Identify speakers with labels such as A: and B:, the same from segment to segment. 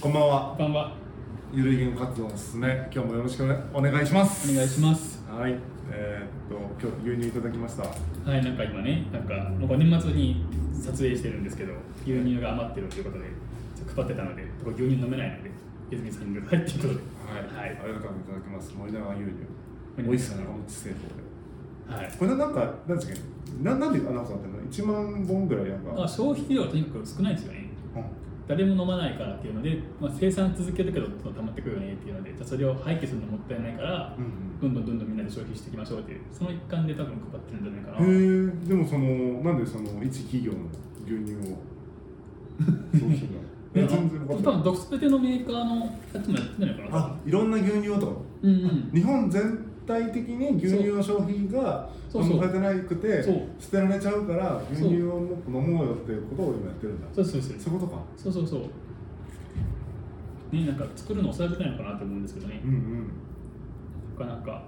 A: こんばんは。
B: こんばんは。
A: ゆるいゲーム活動のすすめ、今日もよろしくお願いします。
B: お願いします。
A: はい。えー、っと、今日牛乳いただきました。
B: はい、なんか今ね、なんかもう年末に撮影してるんですけど、牛乳が余ってるということで、配ってたので、牛乳飲めないので、泉さんにくださいっていうことで、
A: はい。
B: はい
A: ありがとういただきます。森永牛乳。美味しさ長持ち製法で。
B: はい。
A: これなんか、なんですかななんでアナウンサーっての ?1 万本ぐらいなんか。
B: まあ、消費量はとにかく少ないですよね。
A: うん
B: 誰も飲まないからっていうので、まあ、生産続けるけど溜まってくるよねっていうのでじゃあそれを廃棄するのもったいないから、
A: うん
B: どんどんどんどんみんなで消費していきましょうっていうその一環で多分配ってるんじゃないかな、
A: へえ、でもその、なんでその一企業の牛乳を商品が。全然
B: 多
A: わかんない。
B: 分独全てのメーカーのやつもやってないのかな。
A: あ、いろんな牛乳をとか？
B: うんうん。
A: 日本全体的に牛乳の消費が
B: そう。そう
A: されてなくて捨てられちゃうから牛乳をもっと飲もうよっていうことを今やってるんだ。
B: そうそうそう
A: そういうことか。
B: そうそうそう。ねなんか作るの遅らせてないのかなと思うんですけどね。
A: うんうん。
B: なかなか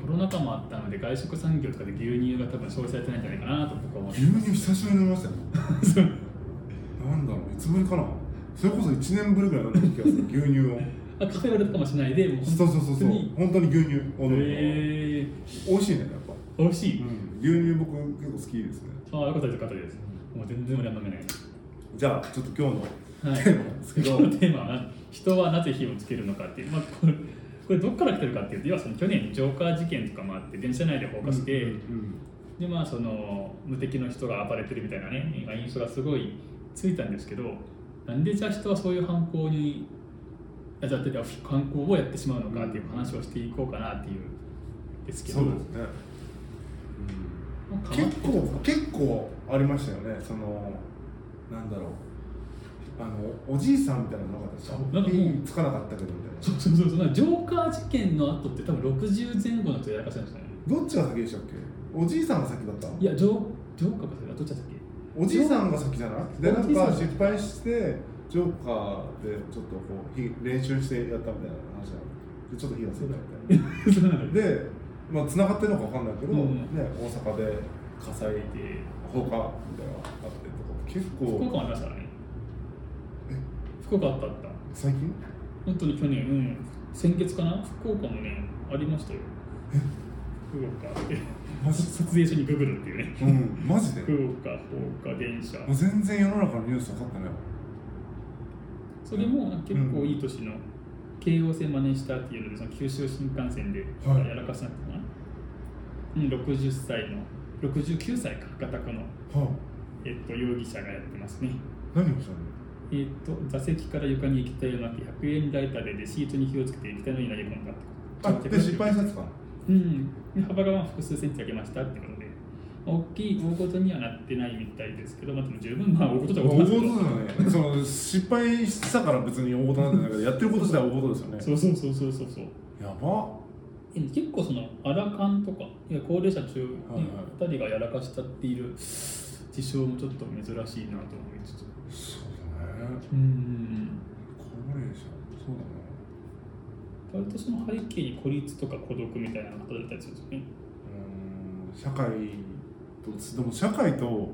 B: コロナ禍もあったので外食産業とかで牛乳が多分消費されてないんじゃないかなと僕は思って
A: 牛乳久しぶりに飲みましたよ。なんだろういつぶりかな。それこそ1年ぶりぐらい飲んだ気がする牛乳を。
B: あカフェオレとかもしないでもう
A: そうそうそうそう。
B: に
A: 本当に牛乳を飲む
B: へえ
A: 美味しいねやっぱ、
B: 美味しい、
A: うん、牛乳僕結構好きですね。
B: ああよかったですよかったです。もう全然俺は飲めない
A: じゃあちょっと今日の
B: はい。
A: テーマなんですけど
B: 今日のテーマは人はなぜ火をつけるのかっていう、まあ、これこれどっから来てるかっていうと要はその去年ジョーカー事件とかもあって電車内で放火して、
A: うんうん
B: でまあその無敵の人が暴れてるみたいなね今印象がすごいついたんですけどなんでじゃあ人はそういう犯行にあじゃあ犯行をやってしまうのかっていう話をしていこうかなっていうですけど。
A: そうですね、
B: まあ
A: 結構結構ありましたよね。そのなんだろう。あのおじいさんみたいなのなかったですか？
B: そうなんかもう
A: つかなかったけどみたい
B: そうそうそうそうジョーカー事件の後って多分60前後の人やらかしたんですよね
A: などっちが先でしたっけ？おじいさんが先だった
B: いやジョージョーカーかそれはどっちだったっけ？
A: おじいさんが先じゃない？でなんか失敗してジョーカーでちょっとこう火練習してやったみたいな話なのでちょっと火がついたみたい
B: な
A: でまあ繋がってるのかわかんないけど、
B: うん
A: ね大阪で火災で放火みたいなのがあってと。か結
B: 福岡ありましたね。
A: え？
B: 福岡あったあった。
A: 最近？
B: 本当に去年うん。先月かな？福岡もねありましたよ。福岡で
A: マジ？
B: 撮影所にググるっていうね。
A: うん。マジで？
B: 福岡放火電車。
A: 全然世の中のニュース分かってないわ
B: それも結構いい年の京王線真似したっていうのでその九州新幹線で
A: はい。
B: やらかしたのかな、うん、60歳の69歳か片区の、
A: は
B: えっと、容疑者がやってますね。
A: あ、何をしたの？
B: えっと座席から床に液体をまき100円ライターでレシートに火をつけて液体のように投げ込んだっ
A: あで失敗したやつか？
B: うん。で幅がまあ複数センチ上げましたってことで大きい大事にはなってないみたいですけど、まあ、でも十分まあ大事だ
A: 大
B: 大事
A: 事だよねその失敗したから別に大事なんてないけどやってること自体は大事ですよね。
B: そうそうそうそうそうそう。
A: やば。
B: え結構そのアラカンとかいや高齢者中に
A: はいはい。
B: 2人がやらかしたっている事象もちょっと珍しいなと思いつつ。
A: そうだね。
B: うん。
A: 高齢者そうだね。
B: 割とその背景に孤立とか孤独みたいなのが働いたりするんですよね。
A: うーん。社会とでも社会と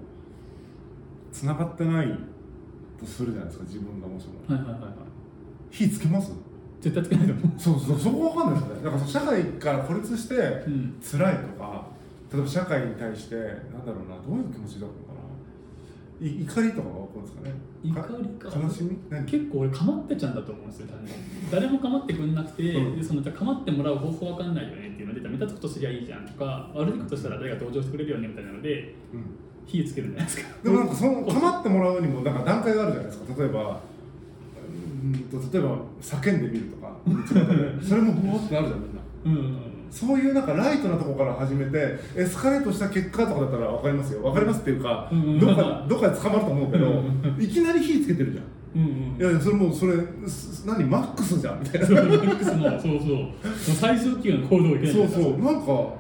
A: つながってないとするじゃないですか自分がもしも。
B: はいはいはいはい。
A: 火つけます？
B: 絶対つけないと思う。
A: そうそうそこわかんないですよね。だから社会から孤立して
B: うん。
A: 辛いとか例えば社会に対してなんだろうなどういう気持ちだったのかない怒りとかが起こるんですかね？
B: 怒りか。
A: 悲しみ？何？
B: 結構俺かまってちゃんだと思うんですよ誰も。かまってくんなくて、
A: うん。
B: でそのじゃあかまってもらう方法わかんないよねっていうので目立つことすりゃいいじゃんとか悪いことしたら誰が同情してくれるよねみたいなので
A: うん。
B: 火つけるんじゃないですか。
A: でもなんかその構ってもらうにもなんか段階があるじゃないですか。例えばうんと例えば叫んでみるとか それもブワってなるじゃんみんな。
B: うん
A: そういうなんかライトなところから始めてエスカレートした結果とかだったら分かりますよ。分かりますっていうか、
B: うん。
A: どっかどっかで捕まると思うけど、
B: う
A: いきなり火つけてるじゃん。
B: うん。うん
A: いやそれもうそれす何？マックスじゃん。みたいな
B: そう。マックスのそう。そう最上級の行動をいけない。
A: そうそう。なんか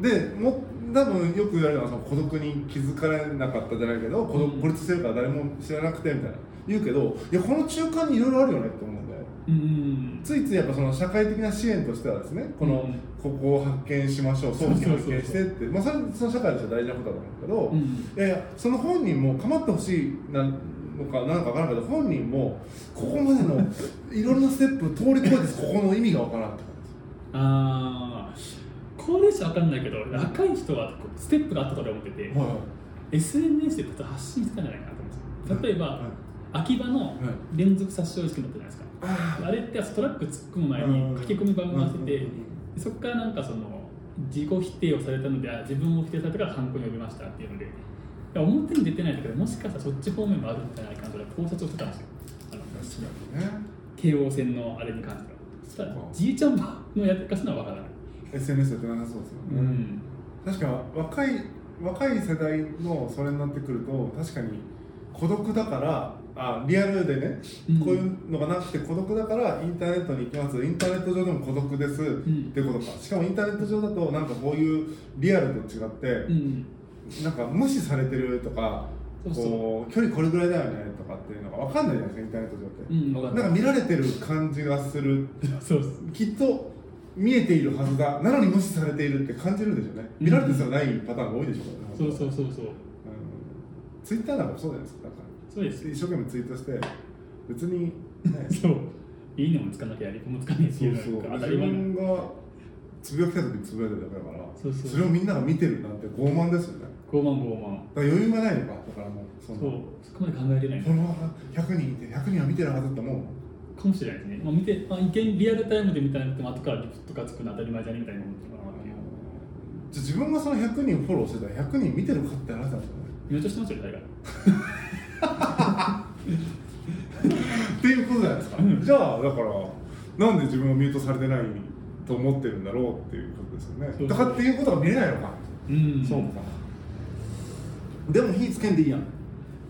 A: でも多分よく言われるのはその孤独に気づかれなかったじゃないけど孤独
B: うん
A: 孤立してるから誰も知らなくてみたいな。言うけどいやこの中間にいろいろあるよねって思う
B: うん。うん
A: ついついやっぱその社会的な支援としてはですねこの、
B: うん。
A: ここを発見しましょう早期発見してってまあそれその社会としては大事なことだと思うけど、
B: うん。
A: いやいやその本人も構ってほしいなのかなんか分からんけど本人もここまでの いろんなステップ通り越えてここの意味が分からんって
B: ああ高齢者わかんないけど若い人はステップがあったと俺は思ってて、
A: 感じ、はい。
B: SNS で発信してたんじゃないかなと思うんですよ。例えば、
A: はい
B: 秋葉の
A: はい。
B: 連続殺傷事件だったじゃないですか、
A: あ
B: あれってトラック突っ込む前に書き込み版がしてて、
A: うん。
B: そこからなんかその自己否定をされたのであ自分を否定されたから犯行に及びましたっていうので表に出てないんだけどもしかしたらそっち方面もあるんじゃないかなと考察をしてたんですよ。あの
A: 確かにね。
B: 京王線のあれに関しては。そしたらじいちゃんばのやってかすのは分からない、
A: SNS やってなさそうですよね、
B: うん。
A: 確か若い若い世代のそれになってくると確かに孤独だからあリアルでね、
B: うん。
A: こういうのがなくて孤独だからインターネットに行きます。インターネット上でも孤独です、
B: ん。
A: ってことか。しかもインターネット上だとなんかこういうリアルと違って、
B: うん。
A: なんか無視されてるとかこう距離これぐらいだよねとかっていうのが分かんないじゃないですかインターネット上って、
B: うんな
A: んか見られてる感じがする。きっと見えているはずだ。なのに無視されているって感じるでしょうね。見られてすらないパターンが多いでしょうね。
B: そうそうそうそう。
A: ツイッターなんかもそうじゃないですか。なんか
B: そうです。
A: 一生懸命ツイートして別に、ね、
B: そう。いいねもつかなきゃやりこもつかないっていう
A: そうそう。自分がつぶやきたい時につぶやいてるだけだから。
B: そうそう。
A: れをみんなが見てるなんて傲慢ですよね。
B: 傲慢傲慢。
A: だから余裕がないのかだからもうそん
B: そう。
A: な
B: そこまで考えれない。
A: フォロワーが100人いて100人は見てるはずって思う。
B: かもしれないですね、まあ、見て、まあ、一見リアルタイムで見たら後からリプとかつくの当たり前じゃねみたいな思ってるかなっていう。
A: じゃあ自分がその100人フォローしてたら100人見てるかって話なんですよね。
B: 見落としてますよ大概
A: っていうことじゃないですか、じゃあだからなんで自分がミュートされてないと思ってるんだろうっていうことですよね。だからっていうことが見れないのか、
B: うん。
A: そうか。でも火つけんでいいやん。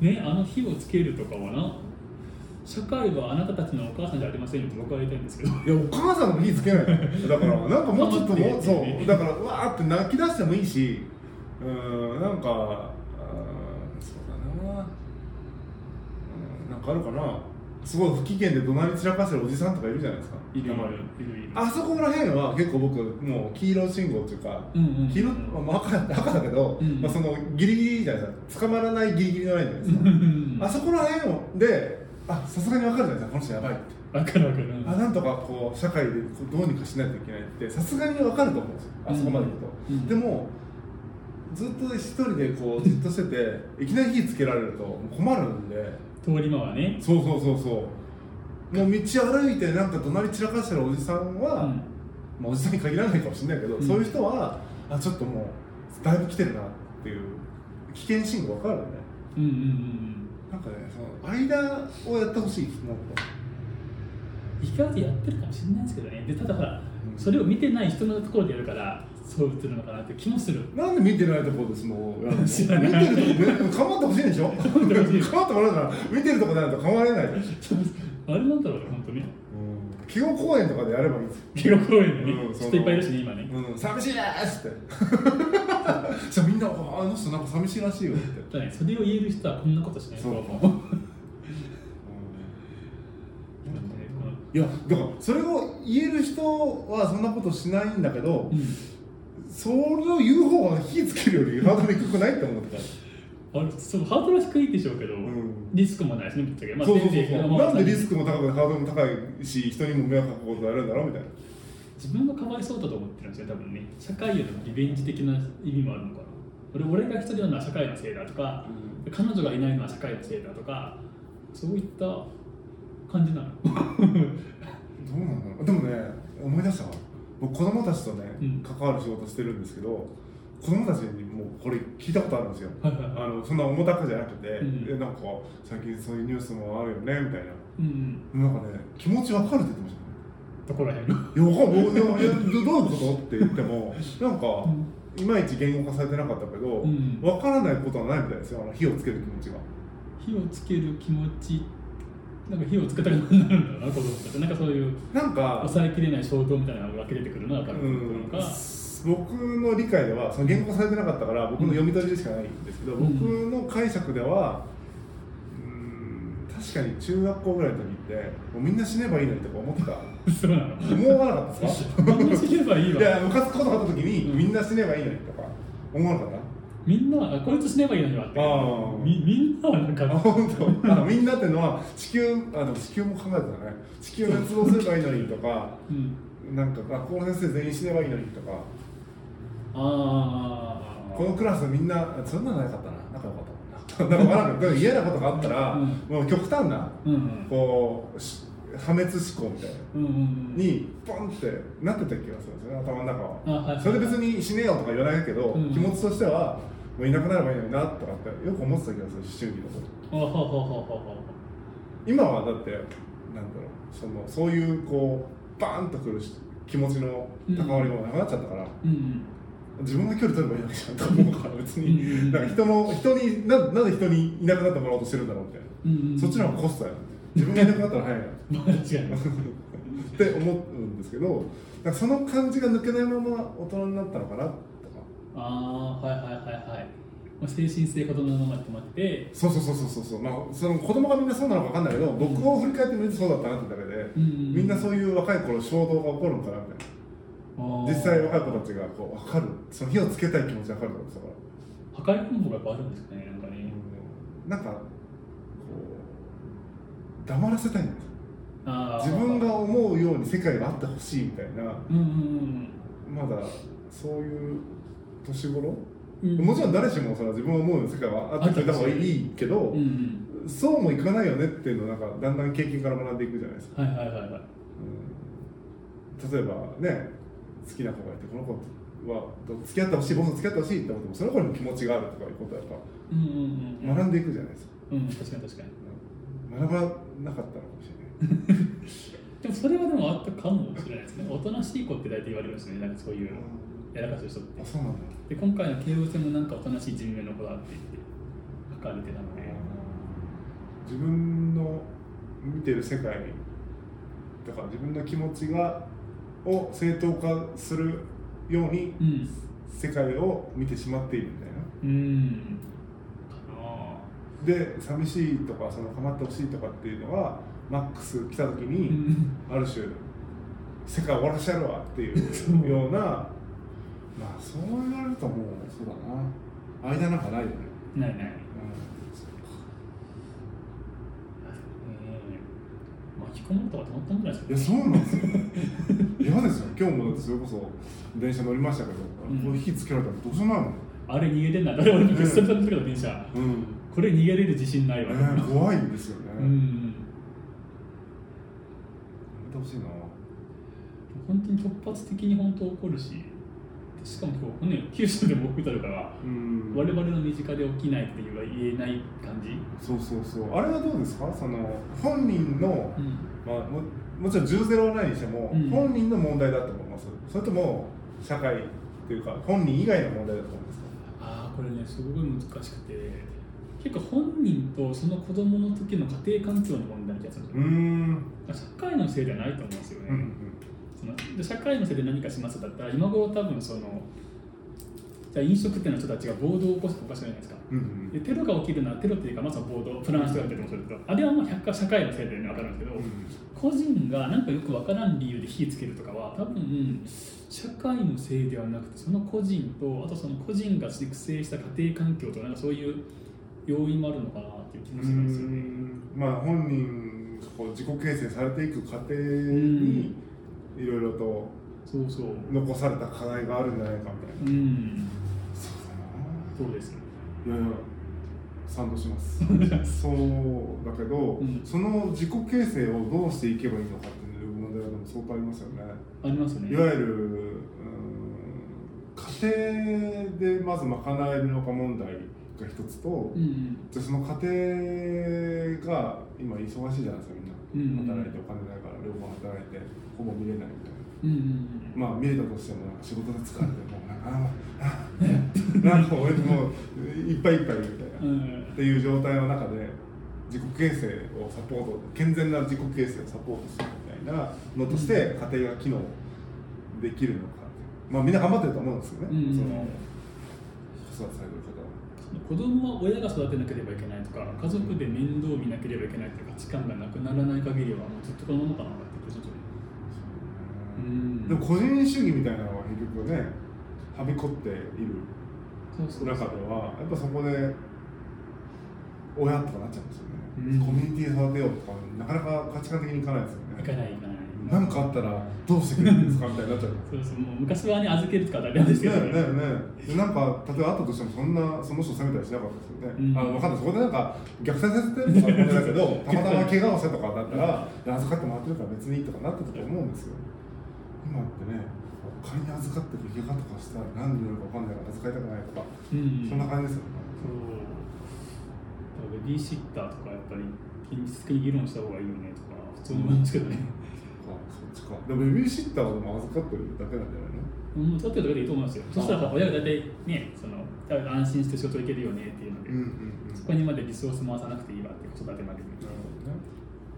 B: ねあの火をつけるとかはな社会はあなたたちのお母さんじゃありませんよと僕は言いたいんですけど。
A: いやお母さんでも火つけない。のだから なんかもうちょっともうそうだからうわーって泣き出してもいいしうーんなんかあーそうだなうんなんかあるかな。すごい不機嫌で怒鳴り散らかしてるおじさんとかいるじゃないですか。
B: いるいるいる。
A: あそこら辺は結構僕もう黄色信号っていうか、
B: うんうんうん。
A: 黄色、まあ、赤赤だけど、
B: うん
A: まあ、そのギリギリじゃないですか。捕まらないギリギリのラインじゃないですか、あそこら辺をであさすがに分かるじゃないですかこの人やばいって。
B: わかるわかる。
A: あなんとかこう社会でこうどうにかしないといけないってさすがに分かると思うんですよ。あそこまでいくと、
B: うんうん。
A: でもずっと一人でこうじっとしてていきなり火つけられると困るんで
B: 通り魔はね。
A: そうそうそうそう。もう道歩いてなんか怒鳴り散らかしてるおじさんは、
B: うん。
A: まあ、おじさんに限らないかもしれないけど、
B: うん。
A: そういう人はあちょっともうだいぶ来てるなっていう危険信号分かるよね。
B: うんうんうん
A: なんかねその間をやってほしいもっと。
B: 意外とやってるかもしれないですけどね。でただほら、
A: うん
B: それを見てない人のところでやるからそう映るのかなって気もする。
A: なんで見てないところでそのやるの
B: 知らない
A: 見てるとこ構ってほしいんでしょ？構
B: ってほしい。
A: ってもらうなら見てるとこでないと構われない
B: あれなんだろうね本当に。
A: 企業公園とかでやればいいんです。よ
B: 記録公園でね、人いっぱいいるしね今ね、
A: うん、寂しいですって。じゃあみんなああの人なんか寂しいらしいよって、
B: それを言える人はこんなことしない
A: そう
B: なんでこの
A: いやだからそれを言える人はそんなことしないんだけど、
B: うん。
A: それを言う方が火つけるよりハードル低くないって思ってた。
B: あれそうハードルは低いでしょうけど、
A: ん。
B: リスクもないしねぶっちゃけ、まあ、
A: そうそうそう
B: 先生
A: そうなんでリス
B: ク
A: クも高くてハードルも高いし人にも迷惑かくことやるんだろうみたいな。
B: 自分がかわいそうだと思ってるんですよ多分ね。社会へのリベンジ的な意味もあるのかな。俺俺が一人なのは社会のせいだとか、彼女がいないのは社会のせいだとかそういった感じなの？
A: どうなんだろう？でもね思い出したわ。僕子供たちとね、
B: うん。
A: 関わる仕事してるんですけど子供たちにもうこれ聞いたことあるんですよ。
B: はいはい。
A: あのそんな重たくじゃなくて、
B: うん。
A: えなんか最近そういうニュースもあるよねみたいな。
B: うん。
A: なんかね気持ちわかるって言ってましたね。
B: どこら辺の
A: いや、わかんない。どどういうこと？って言っても、なんか、いまいち言語化されてなかったけど、
B: うん。
A: わからないことはないみたいですよ、あの火をつける気持ちが。
B: 火をつける気持ちなんか火をつけたくなるんだろうな子供たちなんかそういう
A: なんか、
B: 抑えきれない衝動みたいなのが湧き出てくるのは多
A: う
B: 分
A: ん
B: のか、
A: 僕の理解では、その言語化されてなかったから、僕の読み取りでしかないんですけど、
B: うん。
A: 僕の解釈では、うん確かに中学校ぐらいの時って、もうみんな死ねばいいのにとか思ってた。
B: そうなの。
A: 思わなかったですか？
B: みんな死ねばいいわ。
A: いや、ムカつくことがあった時に、
B: うん。
A: みんな死ねばいいのにとか思わなかった？
B: みんなあこいつ死ねばいいのにはって。みみんなはなん
A: あ
B: か
A: 本当。あみんなってのは地球あでも地球も考えてたね。地球滅亡すればいいのにとか
B: うん。
A: なんか学校の先生全員死ねばいいのにとか。
B: ああ
A: このクラスみんなそんなのなかったな。仲良かっただからなんか嫌なことがあったら、
B: うん。
A: もう極端な
B: うんうん。
A: こうし破滅思考みたいな。
B: うんうん
A: にポンってなってた気がするんですよね頭の中は。
B: あはい
A: それで別に死ねよとか言わないけど、
B: うん。
A: 気持ちとしてはもういなくなればいいのになとかってよく思ってた気がする思春期の今はだってなんだろうそのそういうこうバーンとくるし気持ちの関わりもなくなっちゃったから、
B: うんうん。
A: 自分が距離取ればいいわけじゃんと思うから別に。なんか人の人にななんで人にいなくなってもらおうとしてるんだろうみたいな、
B: うんうん。
A: そっちの方がコストや自分がいなくなったら早い な って思うんですけどその感じが抜けないまま大人になったのかなとか
B: ああはいはいはいはい。まあ精神性子供のままで止まって。
A: そうそうそうそうそう。そうまあその子供がみんなそうなのか分かんないけど僕を振り返ってみるとそうだったなってだけで、
B: うんうん
A: みんなそういう若い頃衝動が起こるのかなみたいな。実際若い子たちがこう分かる。その火をつけたい気持ち分かるとから
B: 破壊本部がやっぱあるんですかねなんかね。
A: なんかこう黙らせたいんです自分が思うように世界があってほしいみたいな。
B: うんうん。
A: まだそういう年頃、
B: うん。うん
A: もちろん誰しもそれは自分が思う世界はあってくれた方がいいけど、
B: うんうん。
A: そうもいかないよねっていうのをなんかだんだん経験から学んでいくじゃないですか、
B: はいはいはいはい。
A: うん。例えばね好きな子がいてこの子は付き合ってほしい僕と付き合ってほしいって思ってもその子にも気持ちがあるとかいうことはやっ
B: うんうんうん
A: ぱ学んでいくじゃないですか、
B: うん確かに確かに。
A: 学ばなかったのかもしれない。
B: でもそれはでもあったかもしれないですね。おとなしい子って大体言われるんですね。なんかそういうやらかす人って。
A: あそうなんだ。
B: で今回の慶応戦もなんかおとなしい人名の子だって言って書かれてたので
A: 自分の見てる世界だから自分の気持ちがを正当化するように
B: うん。
A: 世界を見てしまっているみたいな。
B: うん。
A: で寂しいとかその構ってほしいとかっていうのはマックス来た時
B: う
A: に、
B: ん。
A: ある種世界終わらしてやるわっていうような まあそう言われるともうそうだな。間なんかないよね、
B: ないない。
A: うん。
B: 巻き込まれたらたまったもんじゃない
A: いや
B: ですか
A: そうなんですよ。嫌ですよ。今日もそれこそ電車乗りましたけど、
B: うん。
A: こう火つけられたらどうしようもないもん。
B: あれ逃げれんな誰俺も久々に乗ったけど電車
A: うん、
B: これ逃げれる自信ないわ、
A: えー怖いですよね、やめ
B: うん
A: てほしいな。
B: 本当に突発的に本当起こるししかも今日、ね、九州でも起きたるから、
A: うん。
B: 我々の身近で起きないっていうは言えない感じ、
A: そうそうそう。あれはどうですか？その本人の、
B: うん。
A: まあ、ももちろん10ゼロはないにしても、
B: うん。
A: 本人の問題だと思います。それとも社会っていうか本人以外の問題だと思うんですか？
B: ああこれねすごい難しくて。結構本人とその子供の時の家庭環境の問題な気がするんですよ、
A: ん。
B: 社会のせいではないと思うんですよね、
A: うんうん
B: そので社会のせいで何かしますだったら今頃多分そのじゃあ飲食店の人たちが暴動を起こすとおかしくないですか？
A: うんうん
B: でテロが起きるのはテロっていうかまずは暴動プランしてやってるとするとあれはまあ100社会のせいで、ね、分かるんですけど、個人がなんかよくわからん理由で火つけるとかは多分社会のせいではなくてその個人とあとその個人が育成した家庭環境とかなんかそういう要因もあるのかなっていう気もするんですよね。
A: うん。まあ本人がこう自己形成されていく過程にいろいろと
B: そうそう。
A: 残された課題があるんじゃないかみたいな、
B: うん。
A: そう
B: です。
A: いやいや賛同します そうだけど、
B: うん
A: その自己形成をどうしていけばいいのかっていう問題はでも相当ありますよね
B: ありますね。
A: いわゆる家庭でまず賄えるのか問題が一つと、
B: うんうん。
A: じゃあその家庭が今忙しいじゃないですかみんな、働いてお金ないから両方働いてほぼ見れないみたいな。
B: うんうん
A: まあ見れたとしても仕事で疲れてもうなんかあーあーなんか俺もういっぱいいっぱいみたいな、
B: うん。うん
A: っていう状態の中で自己形成をサポート健全な自己形成をサポートするみたいなのとして家庭が機能できるのかまあみんな頑張ってると思うんですよね、
B: うん。
A: その子育てされてる方は。
B: 子供は親が育てなければいけないとか家族で面倒を見なければいけないという価値観がなくならない限りはもうずっとこのままかなって気がする。うん。
A: でも個人主義みたいなのは結局ねはびこっている中ではやっぱそこで親とかなっちゃうんですよね、
B: うん。
A: コミュニティ育てようとかなかなか価値観的にいかないですよ
B: い
A: ね
B: かないいかない
A: 何かあったらどうしてくれるんですかみたいになっちゃう。
B: そうそうもう昔はね預けるとか当たり前ですけど
A: ね。えねえね。えでなんか例えばあったとしてもそんなその人責めたりしなかったですよね、
B: うん。
A: あの分かんないそこでなんか虐待させてるとか思うんだけどたまたま怪我をしたとかだったら預かってもらってるから別にいいとかなってたと思うんですよ。今ってね仮に預かってる怪我とかしたら何になるか分かんないから預かりたくないとか、
B: うん。
A: そんな感じですよね。
B: そう。だからベビーシッターとかやっぱり現実的に議論した方がいいよねとか普通に思いますけどね、
A: っちか。でもベビーシッターはでも預かってるだけなんじゃないの？
B: うん、取ってるだけでいいと思いますよ。そしたら親が大体ねその安心して仕事行けるよねっていうので、
A: うんうんうん。
B: そこにまでリソース回さなくていいわって子育てまでに
A: なるほどね。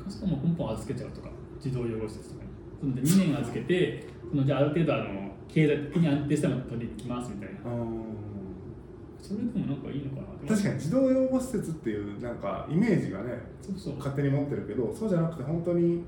B: かつても根本預けちゃうとか児童養護施設とか。にそので2年預けてそのじゃあある程度あの経済的に安定したのを取りに行きますみたいな。それでもなんかいいのかな
A: 確かに児童養護施設っていうなんかイメージがね
B: そうそう。
A: 勝手に持ってるけどそうじゃなくて本当に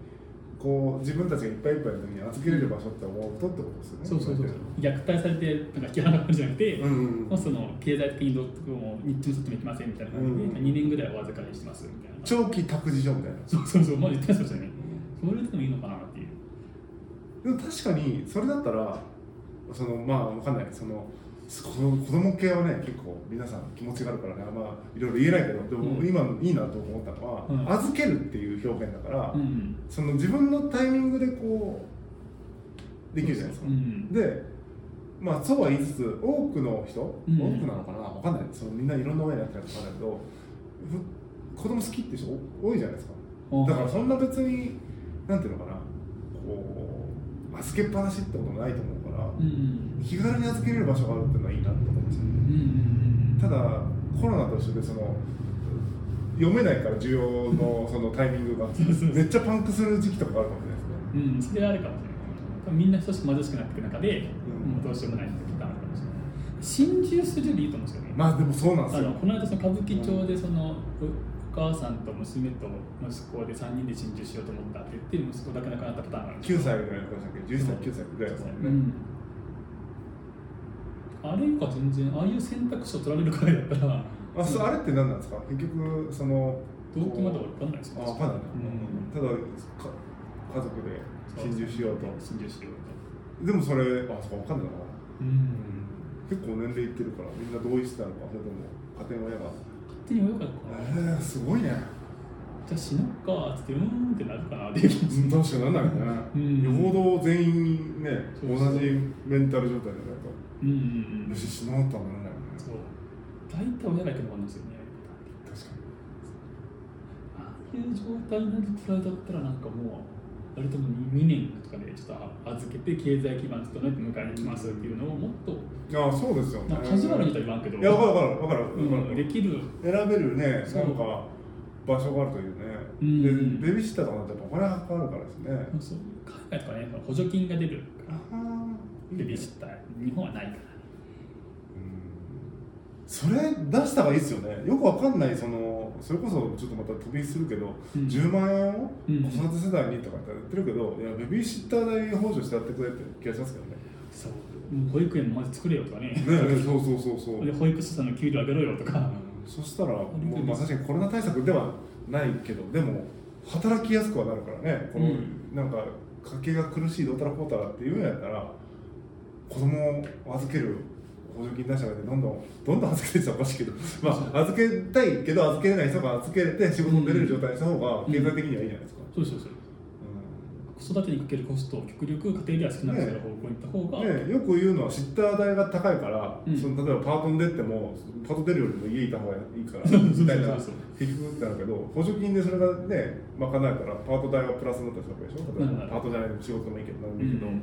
A: こう自分たちがいっぱいいっぱいの時に預けれる場所って思うとってことですよね。
B: そうそうそう。虐待されてなんか引き離されるんじゃなくて、
A: うんうん
B: まあ、その経済的にどうも日中も外も行きませんみたいな感じで、
A: うん
B: 2年ぐらいお預かりしてますみたいな。
A: 長期託児所みたいな。
B: そうそうそうまあ言ってましたよね。それでもいいのかなっていう。
A: でも確かにそれだったらそのまあわかんない。その子供子供系はね結構皆さん気持ちがあるからねまあいろいろ言えないけどでも
B: うん。
A: 今いいなと思ったのは、
B: うん。
A: 預けるっていう表現だから、
B: うん
A: その自分のタイミングでこうできるじゃないですか、
B: うん
A: でまあそうは言いつつ多くの人、
B: うん。
A: 多くなのかな？わかんない。そのみんないろんな親になってるかわかんないけどふ子供好きって人多いじゃないですか。だからそんな別になんていうのかな？こう預けっぱなしってこともないと思う気軽に預けれる場所があるっていうのはいいなと思うんですよね。
B: うんうん
A: ただコロナと一緒でその読めないから需要のそのタイミングがめっちゃパンクする時期とかがあるかもしれないですね。
B: うん、それはあるかもしれない。みんな等しく貧しくなっていく中で、
A: うん。
B: もうどうしようもないってことあるかもしれない。心中するよりいいと思うんですよね、
A: まあでもそうなんですよ。
B: この間その歌舞伎町でその、お母さんと娘と息子で3人で心中しようと思ったって言って息子だけ亡くなったパターンがあるんですよ。
A: 9歳ぐらいとかでしたっけ？11歳9歳ぐらいですもんね、
B: う。んあれが全然ああいう選択肢を取られるくらいだったら。
A: あそうあれって何なんですか？結局その
B: 動機までは分かんないです
A: あ分かんないな、
B: うん。
A: ただか家族で心中しようと。
B: 心中しようと。
A: でもそれあそうか分かんないな。
B: うん。
A: 結構年齢いってるからみんな同意してたのかそれとも家庭の親が
B: 勝手に親が
A: えー、すごいね。
B: じゃあ死のうかっつってうーんってなるかなっていう気持ち
A: になんないね、
B: うん。
A: よほど全員ね同じメンタル状態じゃないと
B: うんうんうん。
A: よし死のうとはならないよね。
B: そう。大体親が行くのがあるんですよね
A: 確か
B: ああいう状態になるだったらなんかもう割とも2年とかでちょっと預けて経済基盤整えて迎えに来ますっていうのをもっと
A: にああそうですよね。
B: カジュアルにとは言わんけど。
A: いや分かる分かる。分かる、
B: うんできる。
A: 選べるね
B: そう。
A: なんか場所があるというね、
B: うん。
A: でベビーシッターとかだとやっぱお金がかかるからですね、
B: そう。海外とかね補助金が出るから。
A: ああ
B: ベビーシッター。日本はないから
A: それ出した方がいいですよね。よくわかんないそのそれこそちょっとまた飛びするけど、
B: うん。
A: 10万円を
B: うん。
A: 子育て世代にとかって言ってるけど、いやベビーシッター代補助してやってくれって気がしますけどね。
B: そう。もう保育園もまず作れよとかね。
A: ねそうそうそうそう。
B: で保育士さんの給料上げろよとか。
A: そしたらもう、まあ、確かにコロナ対策ではないけどでも働きやすくはなるからね。この、
B: うん。
A: なんか家計が苦しいどうたらこうたらっていうんやったら子供を預ける補助金出したらどんどんどんどん預けてったらおかしいけど まあ預けたいけど預けれない人が預けれて仕事に出れる状態にした方が経済的にはいいじゃないですか、
B: そうそうそう子育てにかけるコストを極力家庭では少なくする方向に行った方が、
A: ね、よく言うのはシッター代が高いから、
B: うん。
A: その例えばパートに出てもパート出るよりも家いた方がいいからみたいな結局ってなるけど補助金でそれがね賄えたらパート代がプラスになったりするわけでしょパートじゃない仕事でもいいけど何でもいいけど、
B: う。ん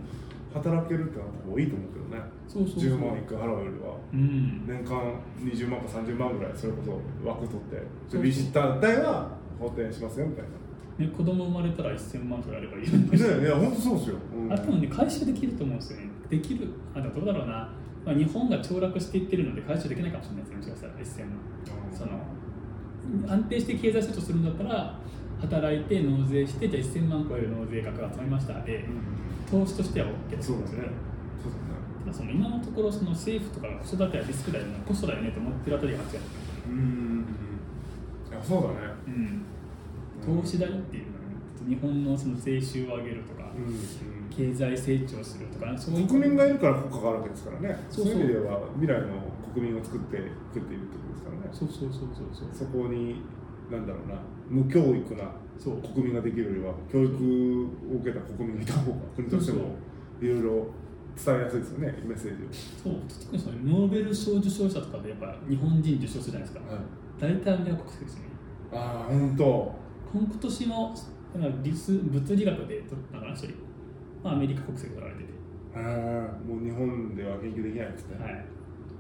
A: 働けるってなった方がいいと思うけどね。
B: そうそうそう。
A: 10万1回払うよりは。
B: うん。
A: 年間20万か30万ぐらいそれこそ枠取って。ビーシッター代は補填しますよみたいな。
B: ね、子供生まれたら1000万とかやればいい。
A: ねいや本当そうですよ。うん。
B: あ多分ね回収できると思うんですよね。できる。あどうだろうな、まあ、日本が凋落していってるので回収できないかもしれないですねもしかしたら1000万。その安定して経済成長するんだったら働いて納税してじゃあ1000万超える納税額が集まりました。で投資としては OK だと
A: そう
B: ですよね。
A: そうですね。
B: だその今のところその政府とかが子育てはリスクだよねコストだよねと思ってるあたりが間違って
A: う。ん。いやそうだね。
B: る、うん、投資代っていうのは日本のその税収を上げるとか、
A: うん。
B: 経済成長するとかそういう
A: 国民がいるから国家があるわけですからね。
B: そそう。
A: そうういう意味では未来の国民を作っていくっていうことですからね。
B: そうそうそうそうそう。
A: そこになんだろうな。無教育な
B: そう。
A: 国民ができるよりは教育を受けた国民がいた方が国としてもいろいろ伝えやすいですよねメッセージ
B: そう。特にそのノーベル賞受賞者とかでやっぱ日本人受賞するじゃないですか、
A: を、はい、
B: 大体アメリカ国籍ですね。
A: ああ本当
B: 今年もだから理数物理学で取ったかな一人、まあ、アメリカ国籍取られてて、
A: ああもう日本では研究できないですね、
B: はい、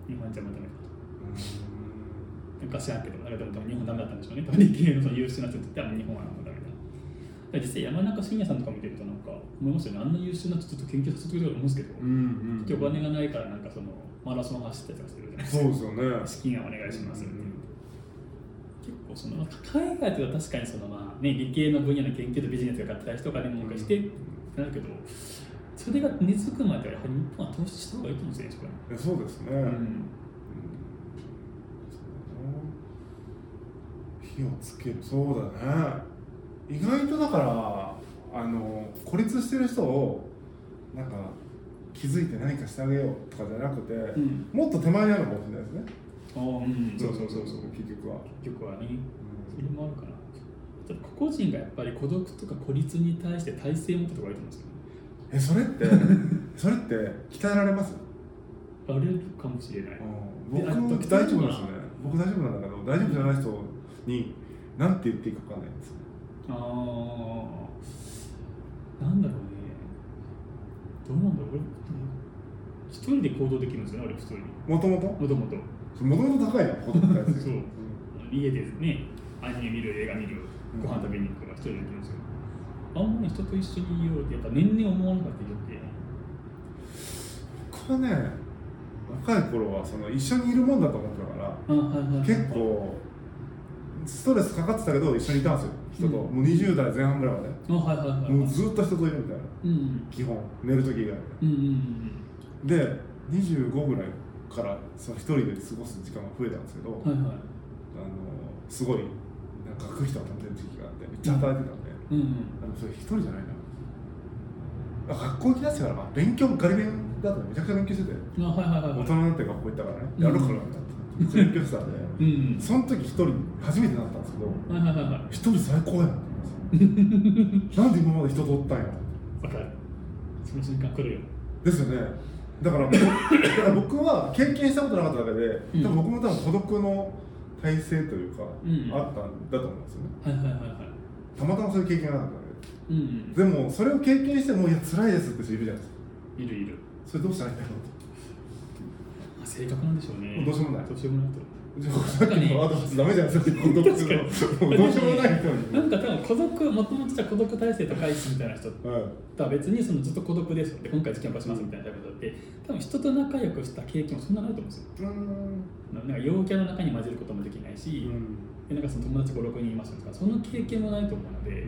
B: 日本じゃまとめた
A: う
B: なんか知らんけど、あれでも多分日本ダメだったんでしょうね。多分理系のその優秀な人っては日本はダメだ。だから実際山中伸也さんとか見てるとなんか思いますよね。あんな優秀な人ちょっと研究させてくれると思うんですけど、
A: んうん
B: 結局お金がないからなんかそのマラソン走ったりとかしてるじゃないですか。
A: そうですよね
B: 資金はお願いしますっていう。結構その海外では確かにそのまあね理系の分野の研究とビジネスが合体してお金儲けしてってなるけど、それが根付くまではやはり日本は投資した方がいいと思うんですよね。
A: えそうですね、
B: うん
A: 火をつけるそうだね意外とだからあの孤立してる人をなんか気づいて何かしてあげようとかじゃなくて、
B: うん
A: もっと手前にあるかもしれないですね
B: ああうん、そうそうそうそう。
A: 結局は、
B: 結局はね。それもあるかな。個々人がやっぱり孤独とか孤立に対してを持ったとすよね。
A: えそれって それって鍛えられます？
B: あかもしれない。
A: 僕
B: であと
A: 大丈夫なんですよね僕大丈夫なんだけど大丈夫じゃない人に何て言っていいか分かんないんですよ
B: ああ、なんだろうね。どうなんだろう。俺一人で行動できるんですよね、俺普通に。
A: もともと
B: もともと。
A: もともと高いな子供のやつ
B: そう家でね、アニメ見る、映画見る、ご飯食べに行くのが一人でできるんですよ。あんまり人と一緒にいようって、やっぱ年々思わなかったよって。
A: 僕はね若い頃はその一緒にいるもんだと思ってたから
B: あはいはい。
A: 結構ストレスかかってたけど一緒にいたんですよ人と、
B: うん
A: もう20代前半ぐらいまで、
B: あはいはいはい。
A: もうずっと人といるみたいな
B: うん。
A: 基本寝る時以外
B: うんうんうん
A: で25ぐらいからその一人で過ごす時間が増えたんですけど、
B: うん。はいはい。
A: あのすごいなんか学費とか貯めてる時期があってめっちゃ働いてたんで、
B: うんうん。
A: あのそれ一人じゃないなあ学校行きだしてから、まあ、勉強ガリ勉だったらめちゃくちゃ勉強してて
B: あはいはいはいはい。
A: 大人になって学校行ったからね、
B: うん
A: やるからみたいなめっちゃ勉強してたんで
B: うん。
A: その時一人初めてなったんですけど。一人最高やなって思います なんで今まで人とおったんや
B: わかる。その瞬間来るよ。
A: ですよねだから僕だから僕は経験したことなかっただけで、
B: うん
A: 多分僕も多分孤独の体制というか、
B: うん
A: あったんだと思うんですよね
B: はいはいはいはい。
A: たまたまそういう経験がなかっただ
B: うんうん。
A: けででもそれを経験してもいや辛いですって人いるじゃないですか
B: いるいる。
A: それどうしたらいいんだろう
B: あ性格なんでしょうね。
A: どうしようもない
B: どうしようもないと。
A: さっきのアドバイスダメじゃないですか孤独
B: 確かに
A: もうどうしようもない人に
B: なんか多分孤独、もともとじゃ孤独体制高いしみたいな人と
A: は
B: 別にそのずっと孤独ですで今回キャンパしますみたいなことって多分人と仲良くした経験もそんなないと思うんですよ。
A: うーん
B: なんか陽キャの中に混じることもできないし、でなんかその友達5、6人いますとかその経験もないと思うので、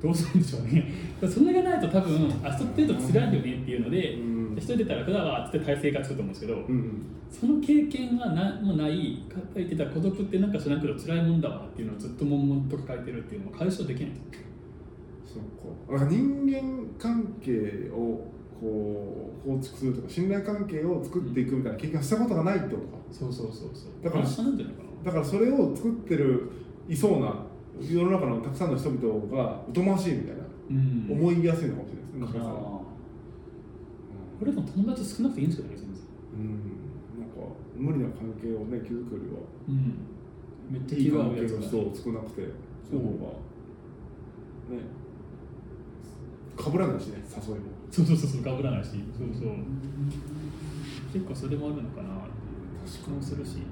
B: どうするんでしょうね。それがないと多分あ人っていうと辛いよねっていうので、
A: うん
B: 一人出たら普段はっつって体制がつくと思うんですけど、
A: うん
B: その経験がなもないか書いてた孤独ってなんか知らんけど辛いもんだわっていうのをずっと悶々と抱えてるっていうのも解消できない
A: そうか。人間関係をこう構築するとか信頼関係を作っていくみたいな経験をしたことがないってことか。
B: そうそうそうそう。
A: だからだからそれを作ってるいそうな世の中のたくさんの人々が疎ましいみたいな、
B: うん。
A: 思いやすいのかもしれないですねもしかしたら、
B: あーこれでも友達少なくていいんですけどね全然。
A: うん、なんか無理な関係をね築くよりは。
B: うん。めっちゃ
A: いい
B: 気が合
A: 関係の人を少なくてその方がね。かぶらないしね誘いも。
B: そうそうそうそうかぶらないし。そうそう。結構それもあるのかなっていう
A: 確
B: 気もするし。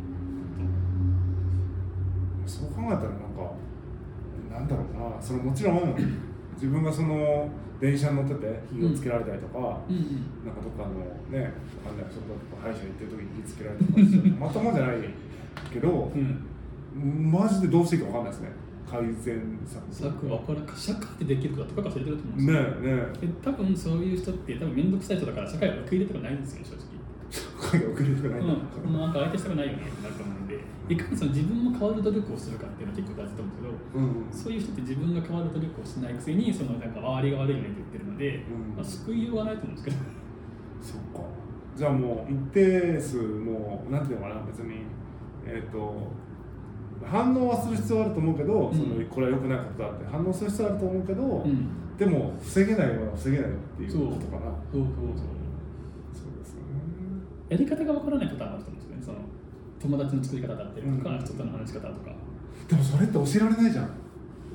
A: そう考えたらなんかなんだろうな。そのもちろん自分がその電車に乗ってて火をつけられたりとか、
B: うんうん。
A: なんかどっかのねわかんないそこ歯医者行ってる時に火つけられたりとかして まともじゃないけど
B: うん。
A: マジでどうしていいかわかんないですね。改善策。
B: 策はこれ社会でできることか忘れてると思うんです
A: ね
B: よ、
A: えね
B: で多分そういう人って多分面倒くさい人だから社会を受け入れたくないんですよ正直。
A: え声が遅れてくない
B: うん、もうなんか相手したくないよねってなると思うんで。いかにその自分も変わる努力をするかっていうのは結構大事だと思うけど
A: うん
B: そういう人って自分が変わる努力をしないくせにそのなんか周りが悪いよねって言ってるので、
A: うん
B: まあ、救いようがないと思うんですけど。
A: そっか。じゃあもう一定数もうなんていうのかな別にえっ、と反応はする必要はあると思うけど、
B: うん
A: そのこれは良くないことだって反応する必要はあると思うけど、
B: うん。
A: でも防げないものは防げないっていうことかな。
B: そうそうそうやり方がわからない方もあると思うんですよね。その友達の作り方だったりとか、
A: うん。
B: 人との話し方とか。
A: でもそれって教えられないじゃん。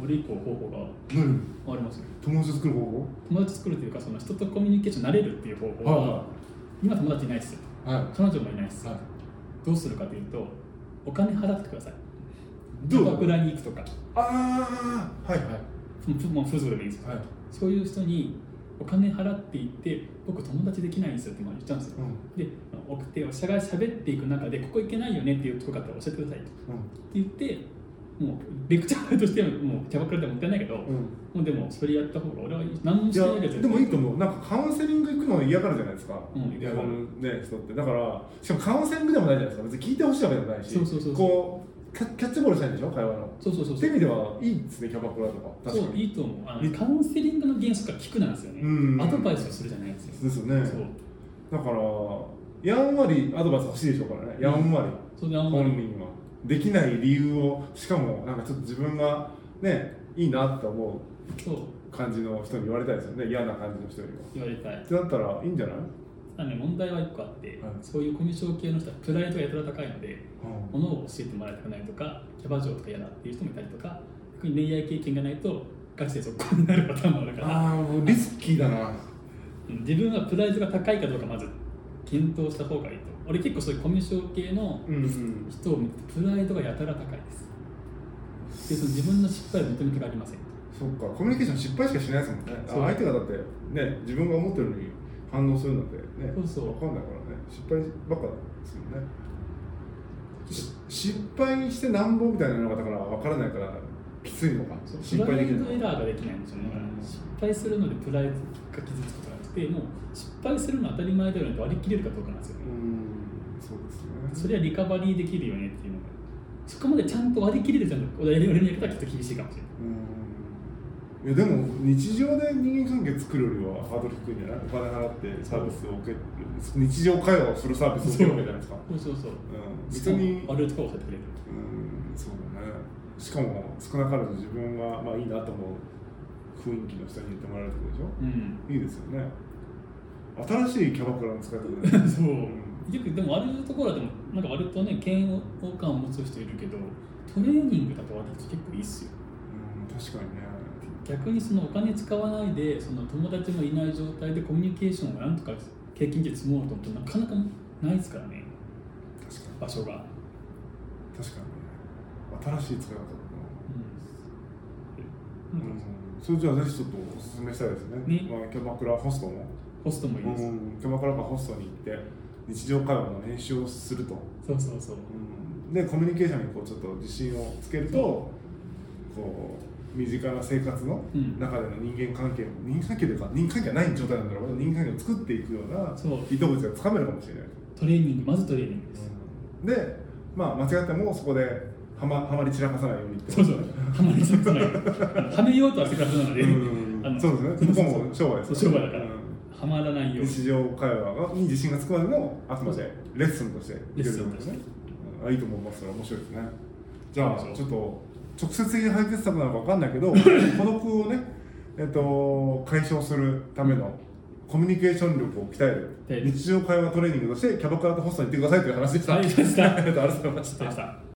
B: 俺以降方法が
A: 何
B: ありますよ。
A: 友達を作る方法？
B: 友達作るというかその人とコミュニケーションになれるっていう方法は、
A: は
B: 今友達いないですよ。
A: いはい。
B: 彼女もいないです、
A: はい。
B: どうするかというとお金払ってください。
A: どう？
B: キャバクラに行くとか。
A: ああはいはい。
B: ふもうフズでもいいですよ
A: はい
B: そういう人にお金払っていって僕友達できないんですよって言っちゃうんですよ、
A: うん。
B: で送ってお互い喋っていく中でここ行けないよねっていうとこがあったら教えてくださいと。って言ってもうレクチャーとしてもうキャバクラでも売ってないけど、
A: うん。
B: もうでもそれやった方が俺は何もしてない。けど
A: でもいいと思う。なんかカウンセリング行くの嫌がるじゃないですか、
B: うん
A: 日本のね人って。だからしかもカウンセリングでもないじゃないですか。別に聞いてほしいわけでもないし。
B: そうそうそう。
A: こうキャキャッチボールしたいんでしょ？会話の。
B: そうそうそう
A: って意味ではいいですねキャバクラとか。確
B: そう
A: かに
B: いいと思う。あのカウンセリングの原則が聞くなんですよね、
A: うん。
B: アドバイスをするじゃないんですよ、
A: ですよね。
B: そう。
A: だからやんわりアドバイス欲しいでしょうからね。やんわり、
B: それであんまり。
A: 本人は。できない理由をしかもなんかちょっと自分がねいいなって思
B: そう
A: う。感じの人に言われたいですよね。嫌な感じの人よりは。
B: 言われたい。
A: ってなったらいいんじゃない、
B: ただね問題は1個あって、
A: はい。
B: そういうコミュ障系の人はプライドがやたら高いので
A: うん。
B: ものを教えてもらいたくないとかキャバ嬢とか嫌だっていう人もいたりとか逆に恋愛経験がないと学生続行になるパターンもあるから。
A: ああもうリスキーだな。
B: うん自分はプライドが高いかどうかまず検討した方がいいと。俺結構そういうコミュ障系の人を見てプライドがやたら高いです。でその自分の失敗を認めてがありません。
A: そっかコミュニケーション失敗しかしないですもんね。相手がだってね自分が思ってるのに反応するなんてね
B: そう
A: 分かんないからね。失敗ばっかですよね。し失敗してなんぼみたいなのがだから分からないからきついのか。失敗できない
B: ドエラーができないんですよね
A: うん。
B: 失敗するのでプライドが傷つくことがなくてもう失敗するのは当たり前だよねって割り切れるかどうかなんですよね。
A: うんそうですね。
B: それはリカバリーできるよねっていうのが。そこまでちゃんと割り切れるじゃん俺のやり方はきっと厳しいかもしれない。
A: うんいやでも日常で人間関係作るよりはハードル低いんじゃない？お金払ってサービスを受ける日常会話をするサービスを受けるわけじゃないですか
B: そうそうそう。
A: うん。別に
B: 悪いところを教えてくれる
A: うん。そうだねしかも少なからず自分がまあいいなと思う。雰囲気の人に言ってもらえるってことでしょ？
B: うん。
A: いいですよね。新しいキャバクラの使い方で。
B: そう。
A: うん
B: でもあるところはでもなんか割とね嫌悪感を持つ人いるけどトレーニングだと割と結構いいっすよ。
A: うん確かにね
B: 逆にそのお金使わないでその友達もいない状態でコミュニケーションをなんとか経験値で積もうと思うとなかなかないですからね。
A: 確かに。
B: 場所が、
A: 確かに。ね新しい使い方だ
B: う。ん。
A: な、うん、それじゃあぜひちょっとおすすめしたいですね
B: ね
A: まあ、キャバクラホストも、
B: ホストもいいです、
A: うん、キャバクラかホストに行って日常会話の練習をすると、
B: そうそうそう
A: うん、でコミュニケーションにこうちょっと自信をつけるとこう身近な生活の
B: うん。
A: 中での人間関係人間関係というか人間関係がない状態なんだろう。けど人間関係を作っていくような
B: そう。
A: 糸口がつかめるかもしれない、
B: トレーニングまずトレーニング。です、
A: でまあ間違ってもそこではまはまり散らかさないようにって。
B: そうそう。はまりつつない。はめようとはしてくれなので、
A: うん。そうですね。向こうも商売です。
B: そう商売だから。
A: うん。
B: はまらないように。
A: 日常会話がに自信がつくまでのあくまでレッスンとして
B: レッスンとして。
A: ね、うん。あいいと思います。面白いですね。じゃあ
B: そう？
A: ちょっと直接的な解決策なのかわかんないけど 孤独をねえっと解消するためのコミュニケーション力を鍛える。
B: はい
A: 日常会話トレーニングとしてキャバクラとホストに行ってくださいという話でした。ありがとうございま
B: した